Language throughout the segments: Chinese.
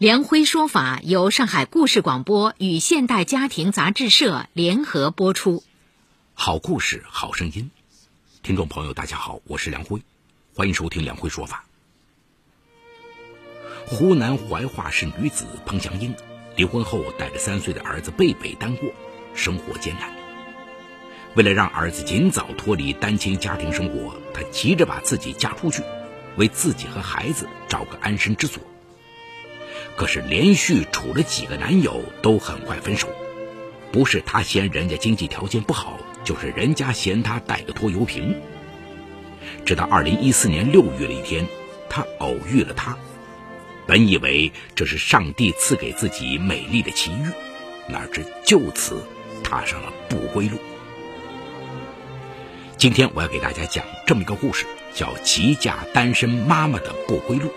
梁辉说法由上海故事广播与现代家庭杂志社联合播出。好故事，好声音。听众朋友，大家好，我是梁辉，欢迎收听梁辉说法。湖南怀化市女子彭祥英离婚后，带着三岁的儿子贝贝单过，生活艰难。为了让儿子尽早脱离单亲家庭生活，她急着把自己嫁出去，为自己和孩子找个安身之所。可是连续处了几个男友，都很快分手。不是她嫌人家经济条件不好，就是人家嫌她带个拖油瓶。直到二零一四年六月的一天，她偶遇了他。本以为这是上帝赐给自己美丽的奇遇，哪知就此踏上了不归路。今天我要给大家讲这么一个故事，叫《急嫁单身妈妈的不归路》。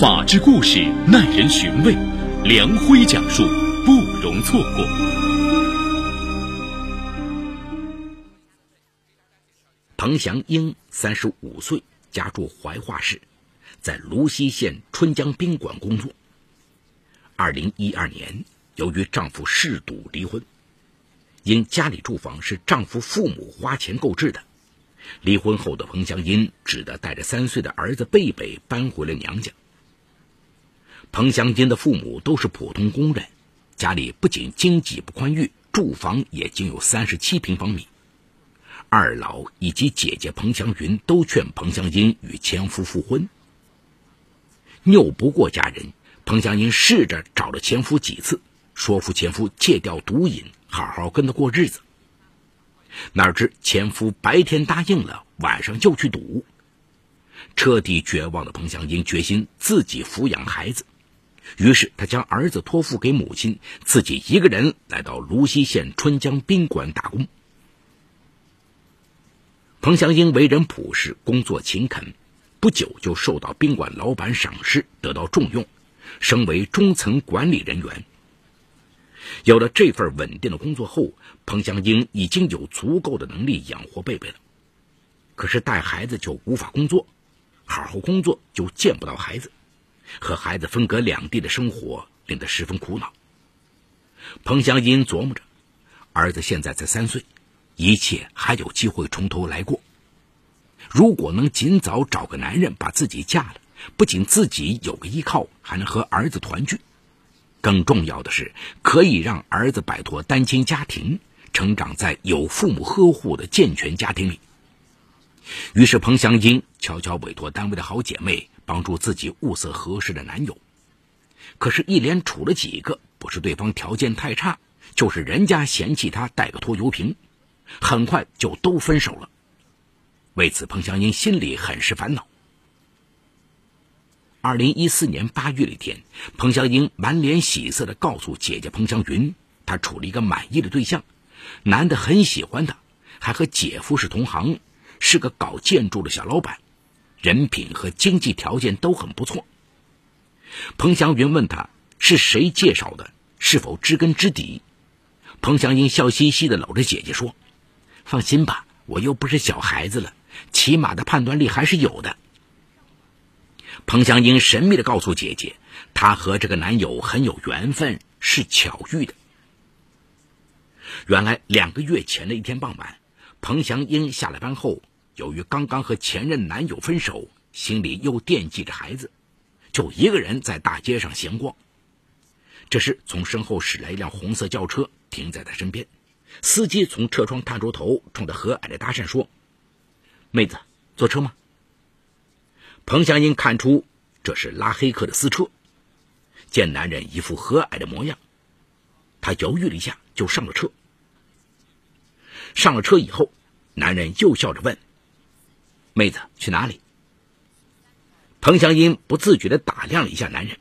法治故事耐人寻味，梁辉讲述不容错过。彭祥英三十五岁，家住怀化市，在泸溪县春江宾馆工作。二零一二年，由于丈夫嗜赌离婚，因家里住房是丈夫父母花钱购置的，离婚后的彭祥英只得带着三岁的儿子贝贝搬回了娘家。彭祥英的父母都是普通工人，家里不仅经济不宽裕，住房也仅有三十七平方米。二老以及姐姐彭祥云都劝彭祥英与前夫复婚，拗不过家人，彭祥英试着找了前夫几次，说服前夫戒掉毒瘾，好好跟他过日子。哪知前夫白天答应了，晚上就去赌。彻底绝望的彭祥英决心自己抚养孩子。于是，他将儿子托付给母亲，自己一个人来到泸溪县春江宾馆打工。彭祥英为人朴实，工作勤恳，不久就受到宾馆老板赏识，得到重用，升为中层管理人员。有了这份稳定的工作后，彭祥英已经有足够的能力养活贝贝了。可是带孩子就无法工作，好好工作就见不到孩子。和孩子分隔两地的生活令他十分苦恼。彭香英琢磨着，儿子现在才三岁，一切还有机会从头来过。如果能尽早找个男人把自己嫁了，不仅自己有个依靠，还能和儿子团聚。更重要的是，可以让儿子摆脱单亲家庭，成长在有父母呵护的健全家庭里。于是，彭香英悄悄委托单位的好姐妹。帮助自己物色合适的男友，可是，一连处了几个，不是对方条件太差，就是人家嫌弃他带个拖油瓶，很快就都分手了。为此，彭香英心里很是烦恼。二零一四年八月的一天，彭香英满脸喜色的告诉姐姐彭香云，她处了一个满意的对象，男的很喜欢她，还和姐夫是同行，是个搞建筑的小老板。人品和经济条件都很不错。彭祥云问他是谁介绍的，是否知根知底？彭祥英笑嘻嘻的搂着姐姐说：“放心吧，我又不是小孩子了，起码的判断力还是有的。”彭祥英神秘的告诉姐姐，她和这个男友很有缘分，是巧遇的。原来两个月前的一天傍晚，彭祥英下了班后。由于刚刚和前任男友分手，心里又惦记着孩子，就一个人在大街上闲逛。这时，从身后驶来一辆红色轿车，停在他身边。司机从车窗探出头，冲着和蔼的搭讪说：“妹子，坐车吗？”彭祥英看出这是拉黑客的私车，见男人一副和蔼的模样，他犹豫了一下，就上了车。上了车以后，男人又笑着问。妹子去哪里？彭祥英不自觉的打量了一下男人，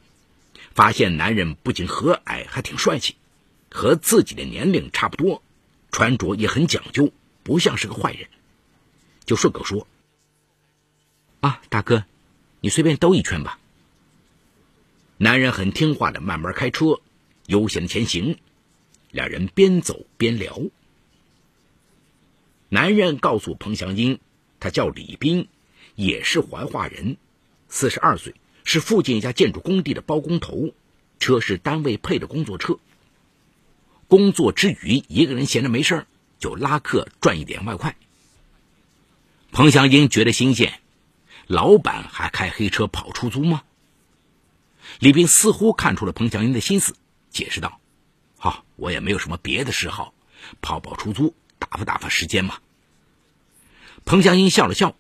发现男人不仅和蔼，还挺帅气，和自己的年龄差不多，穿着也很讲究，不像是个坏人，就顺口说：“啊，大哥，你随便兜一圈吧。”男人很听话的慢慢开车，悠闲的前行，两人边走边聊。男人告诉彭祥英，他叫李斌，也是怀化人，四十二岁。是附近一家建筑工地的包工头，车是单位配的工作车。工作之余，一个人闲着没事就拉客赚一点外快。彭祥英觉得新鲜，老板还开黑车跑出租吗？李斌似乎看出了彭祥英的心思，解释道：“好，我也没有什么别的嗜好，跑跑出租，打发打发时间嘛。”彭祥英笑了笑，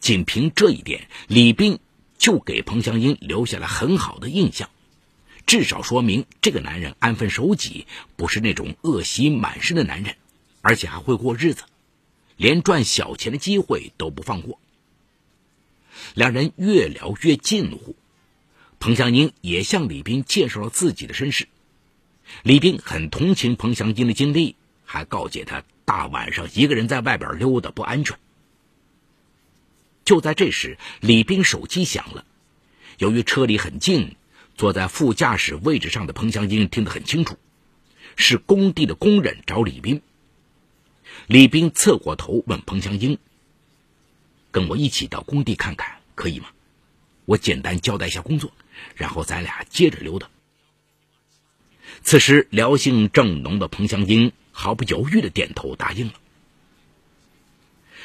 仅凭这一点，李斌。就给彭香英留下了很好的印象，至少说明这个男人安分守己，不是那种恶习满身的男人，而且还会过日子，连赚小钱的机会都不放过。两人越聊越近乎，彭香英也向李斌介绍了自己的身世。李斌很同情彭香英的经历，还告诫他大晚上一个人在外边溜达不安全。就在这时，李斌手机响了。由于车里很静，坐在副驾驶位置上的彭香英听得很清楚，是工地的工人找李斌。李斌侧过头问彭香英：“跟我一起到工地看看，可以吗？我简单交代一下工作，然后咱俩接着溜达。”此时聊性正浓的彭香英毫不犹豫的点头答应了。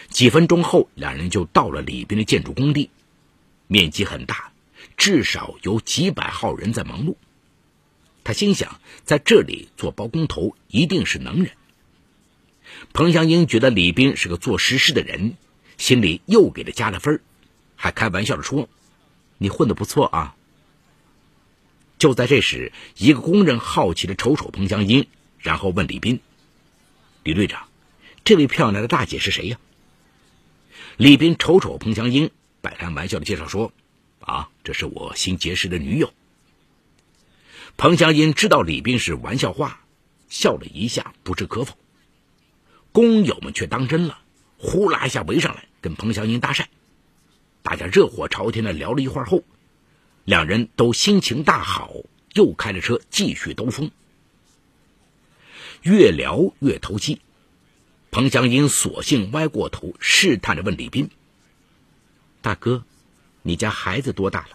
几分钟后，两人就到了李斌的建筑工地，面积很大，至少有几百号人在忙碌。他心想，在这里做包工头一定是能人。彭香英觉得李斌是个做实事的人，心里又给他加了分还开玩笑的说：“你混得不错啊。”就在这时，一个工人好奇的瞅瞅彭香英，然后问李斌：“李队长，这位漂亮的大姐是谁呀？”李斌瞅瞅彭香英，摆开玩笑的介绍说：“啊，这是我新结识的女友。”彭香英知道李斌是玩笑话，笑了一下，不置可否。工友们却当真了，呼啦一下围上来跟彭香英搭讪。大家热火朝天的聊了一会儿后，两人都心情大好，又开着车继续兜风。越聊越投机。彭祥英索性歪过头，试探着问李斌：“大哥，你家孩子多大了？”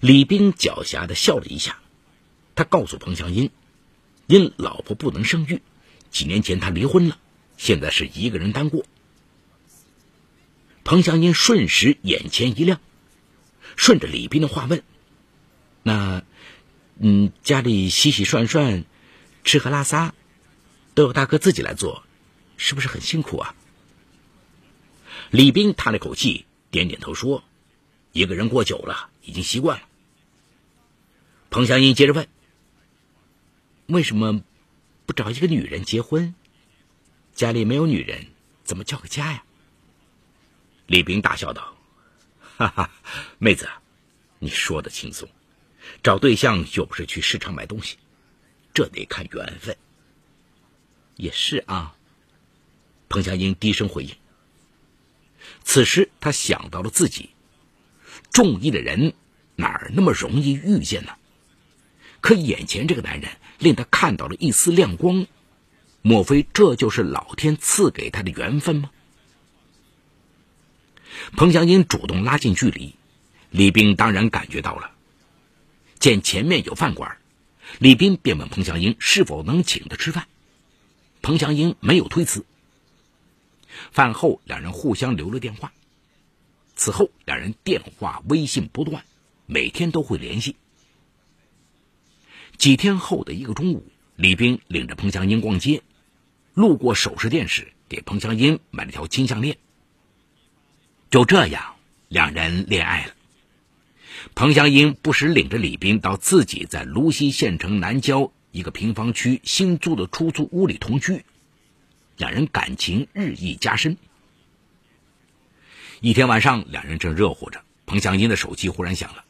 李斌狡黠的笑了一下，他告诉彭祥英：“因老婆不能生育，几年前他离婚了，现在是一个人单过。”彭祥英瞬时眼前一亮，顺着李斌的话问：“那，嗯，家里洗洗涮涮，吃喝拉撒？”都由大哥自己来做，是不是很辛苦啊？李斌叹了口气，点点头说：“一个人过久了，已经习惯了。”彭香英接着问：“为什么不找一个女人结婚？家里没有女人，怎么叫个家呀？”李斌大笑道：“哈哈，妹子，你说的轻松，找对象又不是去市场买东西，这得看缘分。”也是啊，彭香英低声回应。此时他想到了自己，中意的人哪儿那么容易遇见呢？可眼前这个男人令他看到了一丝亮光，莫非这就是老天赐给他的缘分吗？彭香英主动拉近距离，李斌当然感觉到了。见前面有饭馆，李斌便问彭香英是否能请他吃饭。彭祥英没有推辞。饭后，两人互相留了电话。此后，两人电话、微信不断，每天都会联系。几天后的一个中午，李斌领着彭祥英逛街，路过首饰店时，给彭祥英买了条金项链。就这样，两人恋爱了。彭祥英不时领着李斌到自己在泸溪县城南郊。一个平房区新租的出租屋里同居，两人感情日益加深。一天晚上，两人正热乎着，彭香英的手机忽然响了，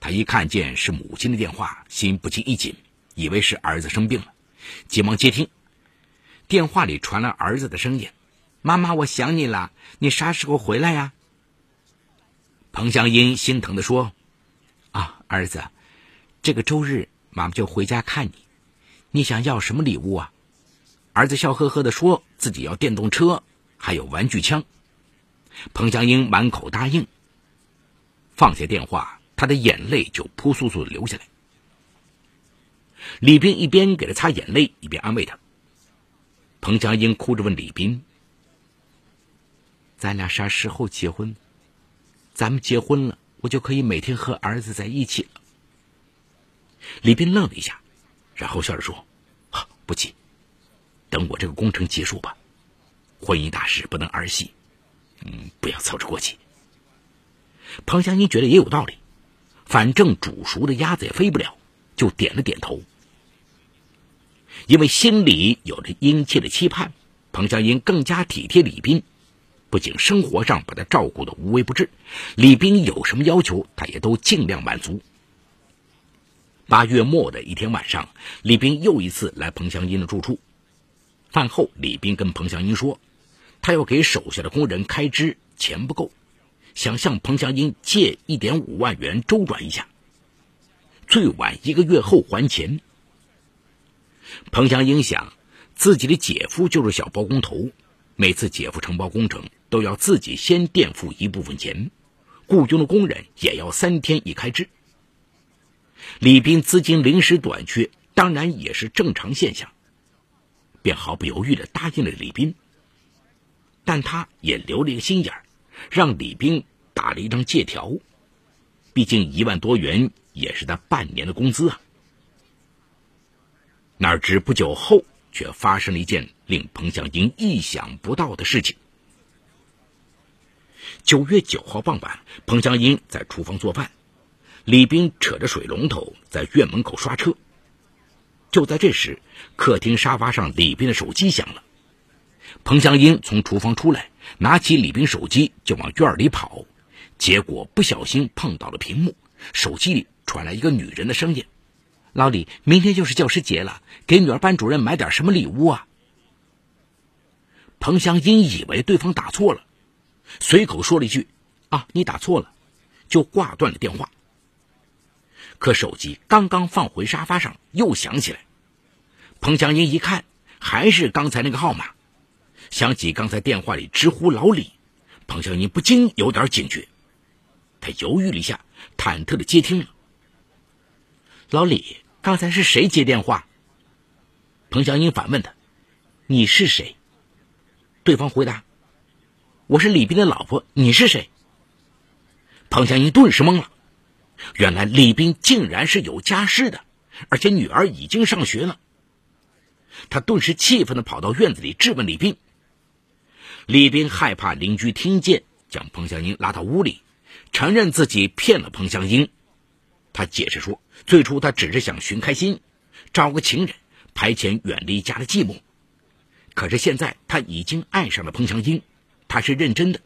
他一看见是母亲的电话，心不禁一紧，以为是儿子生病了，急忙接听。电话里传来儿子的声音：“妈妈，我想你了，你啥时候回来呀？”彭香英心疼的说：“，儿子，这个周日妈妈就回家看你，你想要什么礼物啊？”儿子笑呵呵的说自己要电动车，还有玩具枪。彭香英满口答应。放下电话，他的眼泪就扑簌簌的流下来。李斌一边给他擦眼泪，一边安慰他。彭佳英哭着问李斌：“咱俩啥时候结婚？咱们结婚了，我就可以每天和儿子在一起了。”李斌愣了一下，然后笑着说：“不急，等我这个工程结束吧。婚姻大事不能儿戏，嗯，不要操之过急。”彭香英觉得也有道理，反正煮熟的鸭子也飞不了，就点了点头。因为心里有着殷切的期盼，彭香英更加体贴李斌，不仅生活上把他照顾的无微不至，李斌有什么要求，他也都尽量满足。八月末的一天晚上，李斌又一次来彭祥英的住处。饭后，李斌跟彭祥英说，他要给手下的工人开支，钱不够，想向彭祥英借一点五万元周转一下，最晚一个月后还钱。彭祥英想，自己的姐夫就是小包工头，每次姐夫承包工程都要自己先垫付一部分钱，雇佣的工人也要三天一开支。李斌资金临时短缺，当然也是正常现象，便毫不犹豫的答应了李斌。但他也留了一个心眼让李斌打了一张借条，毕竟一万多元也是他半年的工资啊。哪知不久后，却发生了一件令彭香英意想不到的事情。九月九号傍晚，彭香英在厨房做饭，李斌扯着水龙头在院门口刷车。就在这时，客厅沙发上李斌的手机响了。彭香英从厨房出来，拿起李斌手机就往院里跑，结果不小心碰到了屏幕，手机里传来一个女人的声音。老李，明天就是教师节了，给女儿班主任买点什么礼物啊？彭香英以为对方打错了，随口说了一句：“啊，你打错了”，就挂断了电话。可手机刚刚放回沙发上，又响起来。彭香英一看，还是刚才那个号码，想起刚才电话里直呼老李，彭香英不禁有点警觉。他犹豫了一下，忐忑的接听了。老李。刚才是谁接电话？彭香英反问他：“你是谁？”对方回答：“我是李斌的老婆。”你是谁？彭香英顿时懵了。原来李斌竟然是有家室的，而且女儿已经上学了。他顿时气愤的跑到院子里质问李斌。李斌害怕邻居听见，将彭香英拉到屋里，承认自己骗了彭香英。他解释说，最初他只是想寻开心，找个情人，排遣远离家的寂寞。可是现在他已经爱上了彭香英，他是认真的，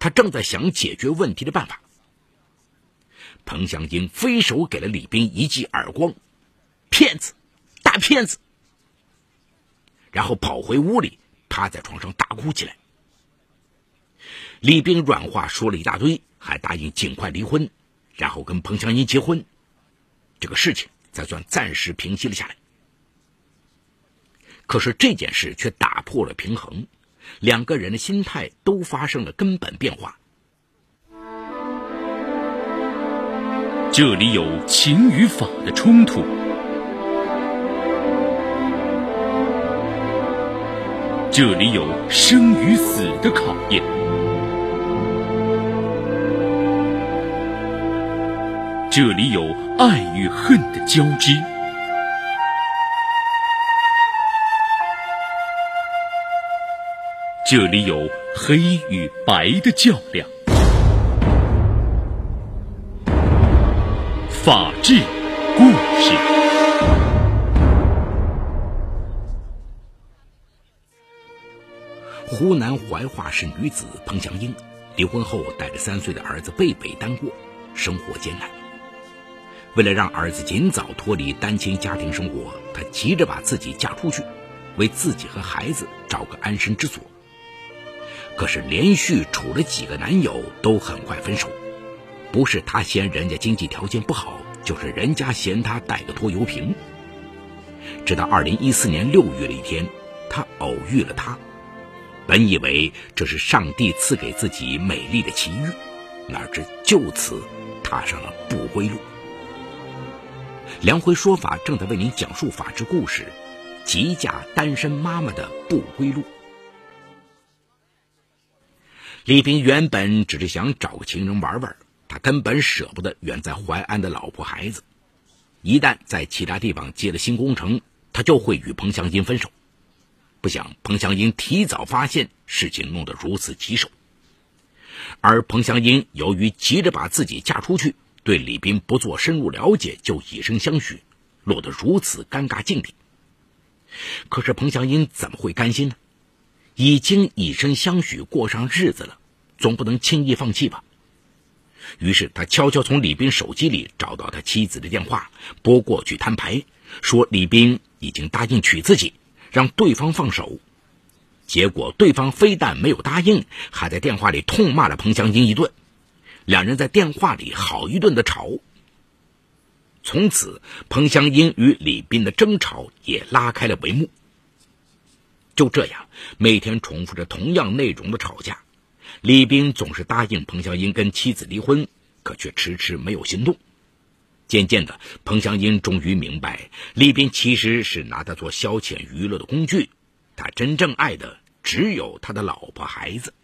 他正在想解决问题的办法。彭香英飞手给了李斌一记耳光，骗子，大骗子！然后跑回屋里，趴在床上大哭起来。李斌软话说了一大堆，还答应尽快离婚。然后跟彭香英结婚，这个事情才算暂时平息了下来。可是这件事却打破了平衡，两个人的心态都发生了根本变化。这里有情与法的冲突，这里有生与死的考验。这里有爱与恨的交织，这里有黑与白的较量。法治故事。湖南怀化市女子彭祥英离婚后，带着三岁的儿子贝贝单过，生活艰难。为了让儿子尽早脱离单亲家庭生活，她急着把自己嫁出去，为自己和孩子找个安身之所。可是连续处了几个男友，都很快分手。不是她嫌人家经济条件不好，就是人家嫌她带个拖油瓶。直到二零一四年六月的一天，她偶遇了他。本以为这是上帝赐给自己美丽的奇遇，哪知就此踏上了不归路。梁辉说法正在为您讲述法治故事：急嫁单身妈妈的不归路。李斌原本只是想找个情人玩玩，他根本舍不得远在淮安的老婆孩子。一旦在其他地方接了新工程，他就会与彭香英分手。不想彭香英提早发现事情，弄得如此棘手。而彭香英由于急着把自己嫁出去。对李斌不做深入了解就以身相许，落得如此尴尬境地。可是彭祥英怎么会甘心呢？已经以身相许过上日子了，总不能轻易放弃吧？于是他悄悄从李斌手机里找到他妻子的电话，拨过去摊牌，说李斌已经答应娶自己，让对方放手。结果对方非但没有答应，还在电话里痛骂了彭祥英一顿。两人在电话里好一顿的吵。从此，彭湘英与李斌的争吵也拉开了帷幕。就这样，每天重复着同样内容的吵架。李斌总是答应彭湘英跟妻子离婚，可却迟迟没有行动。渐渐的，彭湘英终于明白，李斌其实是拿他做消遣娱乐的工具，他真正爱的只有他的老婆孩子。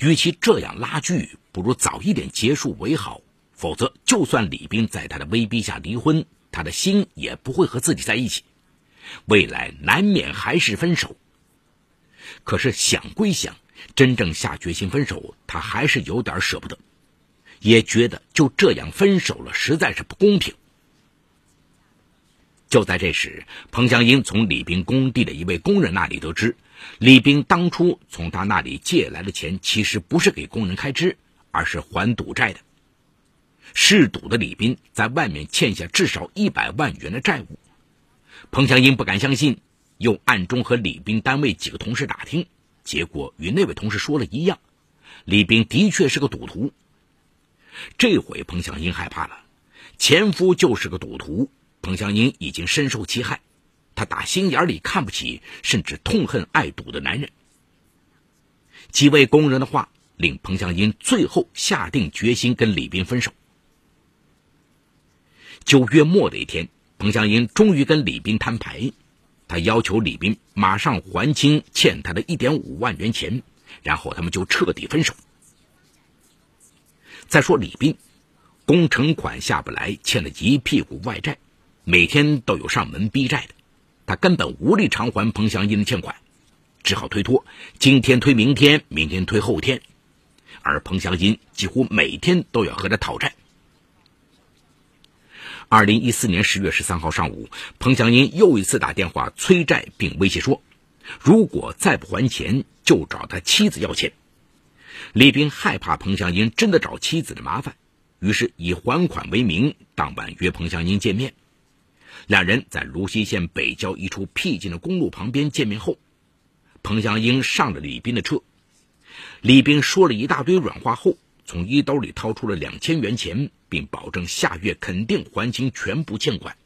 与其这样拉锯，不如早一点结束为好。否则，就算李斌在他的威逼下离婚，他的心也不会和自己在一起。未来难免还是分手。可是想归想，真正下决心分手，他还是有点舍不得，也觉得就这样分手了实在是不公平。就在这时，彭香英从李斌工地的一位工人那里得知。李斌当初从他那里借来的钱，其实不是给工人开支，而是还赌债的。嗜赌的李斌在外面欠下至少一百万元的债务。彭香英不敢相信，又暗中和李斌单位几个同事打听，结果与那位同事说了一样，李斌的确是个赌徒。这回彭香英害怕了，前夫就是个赌徒，彭香英已经深受其害。打心眼里看不起，甚至痛恨爱赌的男人。几位工人的话令彭香英最后下定决心跟李斌分手。九月末的一天，彭香英终于跟李斌摊牌，他要求李斌马上还清欠他的一点五万元钱，然后他们就彻底分手。再说李斌，工程款下不来，欠了一屁股外债，每天都有上门逼债的。他根本无力偿还彭祥英的欠款，只好推脱，今天推明天，明天推后天，而彭祥英几乎每天都要和他讨债。二零一四年十月十三号上午，彭祥英又一次打电话催债，并威胁说，如果再不还钱，就找他妻子要钱。李斌害怕彭祥英真的找妻子的麻烦，于是以还款为名，当晚约彭祥英见面。两人在泸溪县北郊一处僻静的公路旁边见面后，彭祥英上了李斌的车。李斌说了一大堆软话后，从衣兜里掏出了两千元钱，并保证下月肯定还清全部欠款。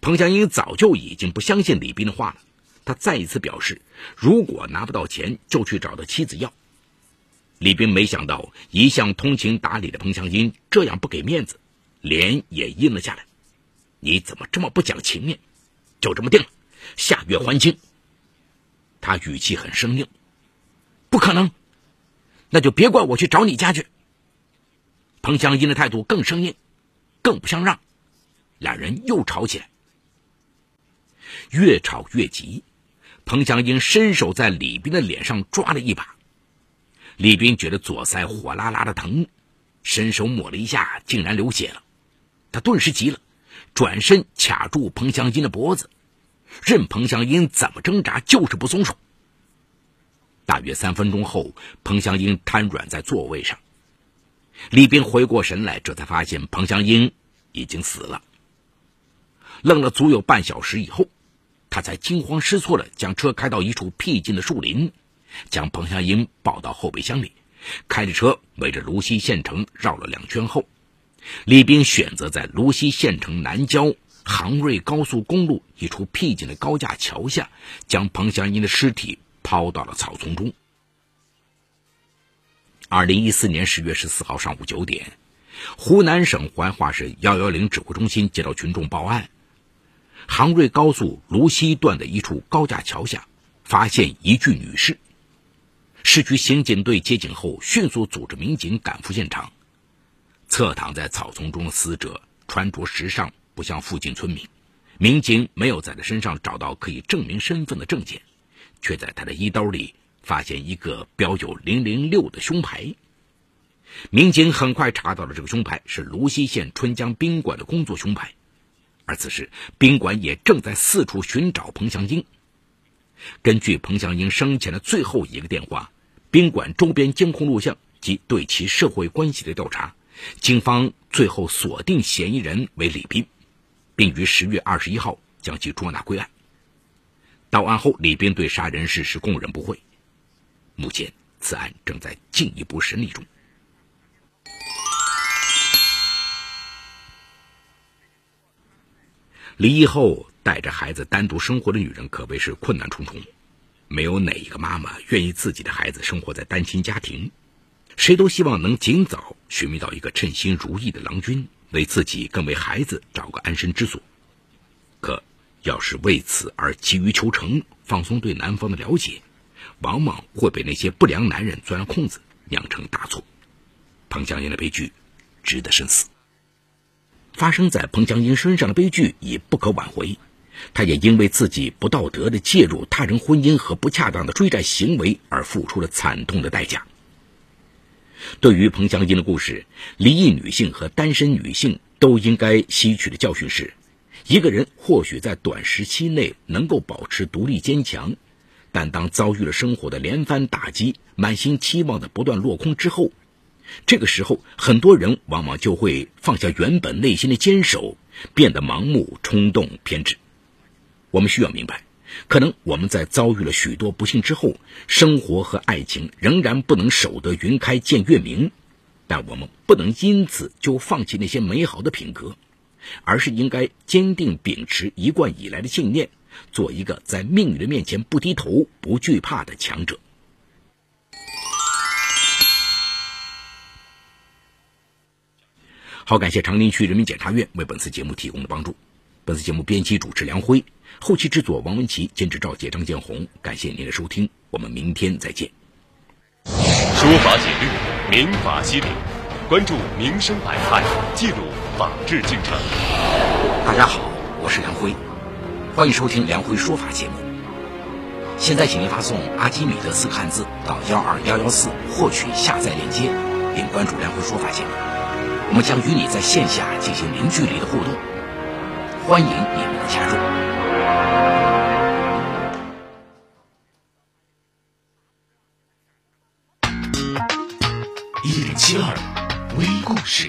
彭祥英早就已经不相信李斌的话了，他再一次表示，如果拿不到钱，就去找他妻子要。李斌没想到，一向通情达理的彭祥英这样不给面子，脸也阴了下来。你怎么这么不讲情面？就这么定了，下月还清。他语气很生硬。不可能，那就别怪我去找你家去。彭香英的态度更生硬，更不相让，两人又吵起来。越吵越急，彭香英伸手在李斌的脸上抓了一把，李斌觉得左腮火辣辣的疼，伸手抹了一下，竟然流血了。他顿时急了。转身卡住彭香英的脖子，任彭香英怎么挣扎，就是不松手。大约三分钟后，彭香英瘫软在座位上。李斌回过神来，这才发现彭香英已经死了。愣了足有半小时以后，他才惊慌失措地将车开到一处僻静的树林，将彭香英抱到后备箱里，开着车围着芦溪县城绕了两圈后，李斌选择在芦溪县城南郊杭瑞高速公路一处僻静的高架桥下，将彭祥英的尸体抛到了草丛中。二零一四年十月十四号上午九点，湖南省怀化市幺幺零指挥中心接到群众报案。杭瑞高速芦溪段的一处高架桥下，发现一具女尸。市区刑警队接警后，迅速组织民警赶赴现场。侧躺在草丛中的死者穿着时尚，不像附近村民。民警没有在他身上找到可以证明身份的证件，却在他的衣兜里发现一个标有“零零六”的胸牌。民警很快查到了这个胸牌是泸溪县春江宾馆的工作胸牌。而此时，宾馆也正在四处寻找彭祥英。根据彭祥英生前的最后一个电话，宾馆周边监控录像及对其社会关系的调查，警方最后锁定嫌疑人为李斌，并于十月二十一号将其捉拿归案。到案后，李斌对杀人事实供认不讳。目前，此案正在进一步审理中。离异后带着孩子单独生活的女人可谓是困难重重，没有哪一个妈妈愿意自己的孩子生活在单亲家庭，谁都希望能尽早寻觅到一个称心如意的郎君，为自己更为孩子找个安身之所。可要是为此而急于求成，放松对男方的了解，往往会被那些不良男人钻了空子，酿成大错。彭香英的悲剧，值得深思。发生在彭江英身上的悲剧已不可挽回，他也因为自己不道德的介入他人婚姻和不恰当的追债行为而付出了惨痛的代价。对于彭江英的故事，离异女性和单身女性都应该吸取的教训是：一个人或许在短时期内能够保持独立坚强，但当遭遇了生活的连番打击，满心期望的不断落空之后。这个时候，很多人往往就会放下原本内心的坚守，变得盲目、冲动、偏执。我们需要明白，可能我们在遭遇了许多不幸之后，生活和爱情仍然不能守得云开见月明，但我们不能因此就放弃那些美好的品格，而是应该坚定秉持一贯以来的信念，做一个在命运的面前不低头、不惧怕的强者。好，感谢长宁区人民检察院为本次节目提供的帮助。本次节目编辑主持梁辉，后期制作王文琪，监制赵杰、张建红。感谢您的收听，我们明天再见。说法解律，民法析理，关注民生百态，记录法治进程。大家好，我是梁辉，欢迎收听梁辉说法节目。现在，请您发送“阿基米德”四个汉字到幺二幺幺四，获取下载链接，并关注梁辉说法节目。我们将与你在线下进行零距离的互动，欢迎你们的加入。一零七二微故事。